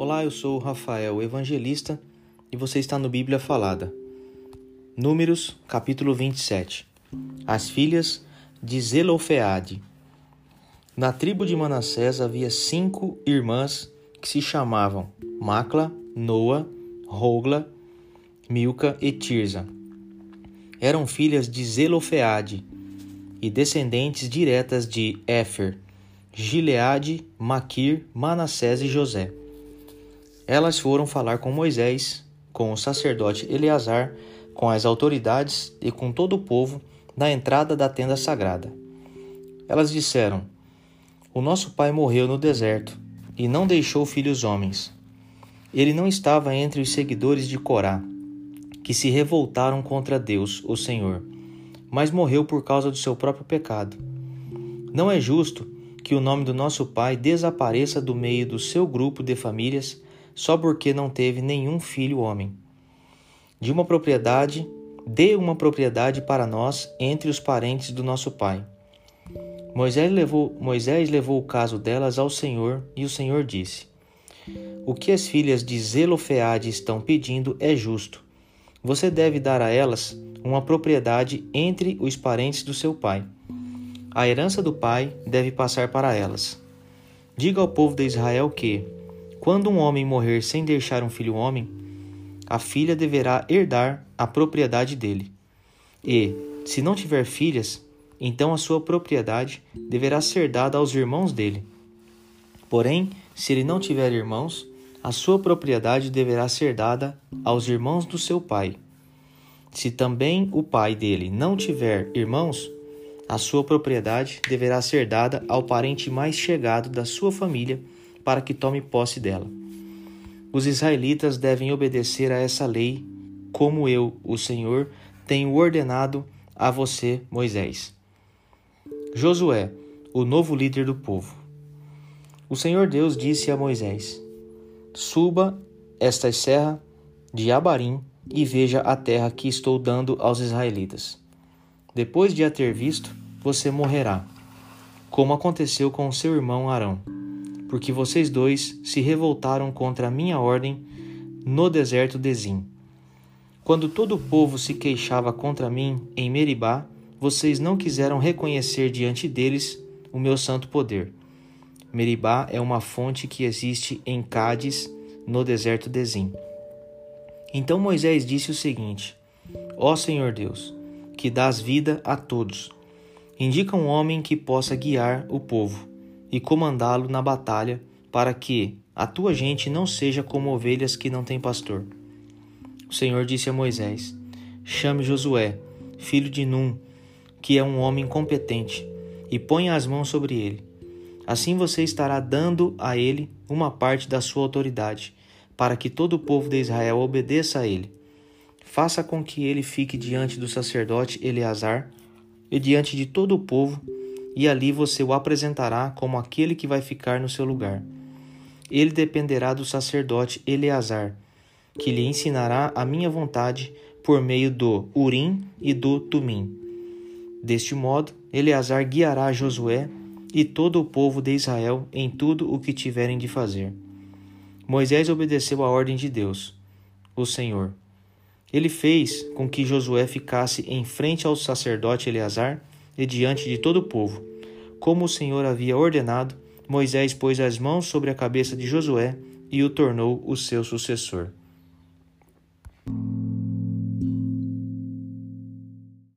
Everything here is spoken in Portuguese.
Olá, eu sou o Rafael Evangelista e você está no Bíblia Falada. Números, capítulo 27. As filhas de Zelofeade. Na tribo de Manassés havia cinco irmãs que se chamavam Macla, Noa, Rogla, Milca e Tirza. Eram filhas de Zelofeade e descendentes diretas de Éfer, Gileade, Maquir, Manassés e José. Elas foram falar com Moisés, com o sacerdote Eleazar, com as autoridades e com todo o povo na entrada da tenda sagrada. Elas disseram: O nosso pai morreu no deserto e não deixou filhos homens. Ele não estava entre os seguidores de Corá, que se revoltaram contra Deus, o Senhor, mas morreu por causa do seu próprio pecado. Não é justo que o nome do nosso pai desapareça do meio do seu grupo de famílias só porque não teve nenhum filho homem. De uma propriedade, dê uma propriedade para nós entre os parentes do nosso pai. Moisés levou, Moisés levou o caso delas ao Senhor, e o Senhor disse: O que as filhas de Zelofeade estão pedindo é justo. Você deve dar a elas uma propriedade entre os parentes do seu pai. A herança do pai deve passar para elas. Diga ao povo de Israel que, quando um homem morrer sem deixar um filho homem, a filha deverá herdar a propriedade dele. E, se não tiver filhas, então a sua propriedade deverá ser dada aos irmãos dele. Porém, se ele não tiver irmãos, a sua propriedade deverá ser dada aos irmãos do seu pai. Se também o pai dele não tiver irmãos, a sua propriedade deverá ser dada ao parente mais chegado da sua família para que tome posse dela. Os israelitas devem obedecer a essa lei, como eu, o Senhor, tenho ordenado a você, Moisés. Josué, o novo líder do povo. O Senhor Deus disse a Moisés: Suba esta serra de Abarim e veja a terra que estou dando aos israelitas. Depois de a ter visto, você morrerá, como aconteceu com seu irmão Arão, porque vocês dois se revoltaram contra a minha ordem no deserto de Zim. Quando todo o povo se queixava contra mim em Meribá, vocês não quiseram reconhecer diante deles o meu santo poder. Meribá é uma fonte que existe em Cádiz, no deserto de Zim. Então Moisés disse o seguinte: Ó Senhor Deus, que dás vida a todos, indica um homem que possa guiar o povo e comandá-lo na batalha, para que a tua gente não seja como ovelhas que não têm pastor. O Senhor disse a Moisés: Chame Josué, filho de Num, que é um homem competente, e ponha as mãos sobre ele. Assim você estará dando a ele uma parte da sua autoridade, para que todo o povo de Israel obedeça a ele. Faça com que ele fique diante do sacerdote Eleazar e diante de todo o povo, e ali você o apresentará como aquele que vai ficar no seu lugar. Ele dependerá do sacerdote Eleazar, que lhe ensinará a minha vontade por meio do Urim e do Tumim. Deste modo, Eleazar guiará Josué e todo o povo de Israel em tudo o que tiverem de fazer. Moisés obedeceu à ordem de Deus, o Senhor. Ele fez com que Josué ficasse em frente ao sacerdote Eleazar e diante de todo o povo. Como o Senhor havia ordenado, Moisés pôs as mãos sobre a cabeça de Josué e o tornou o seu sucessor.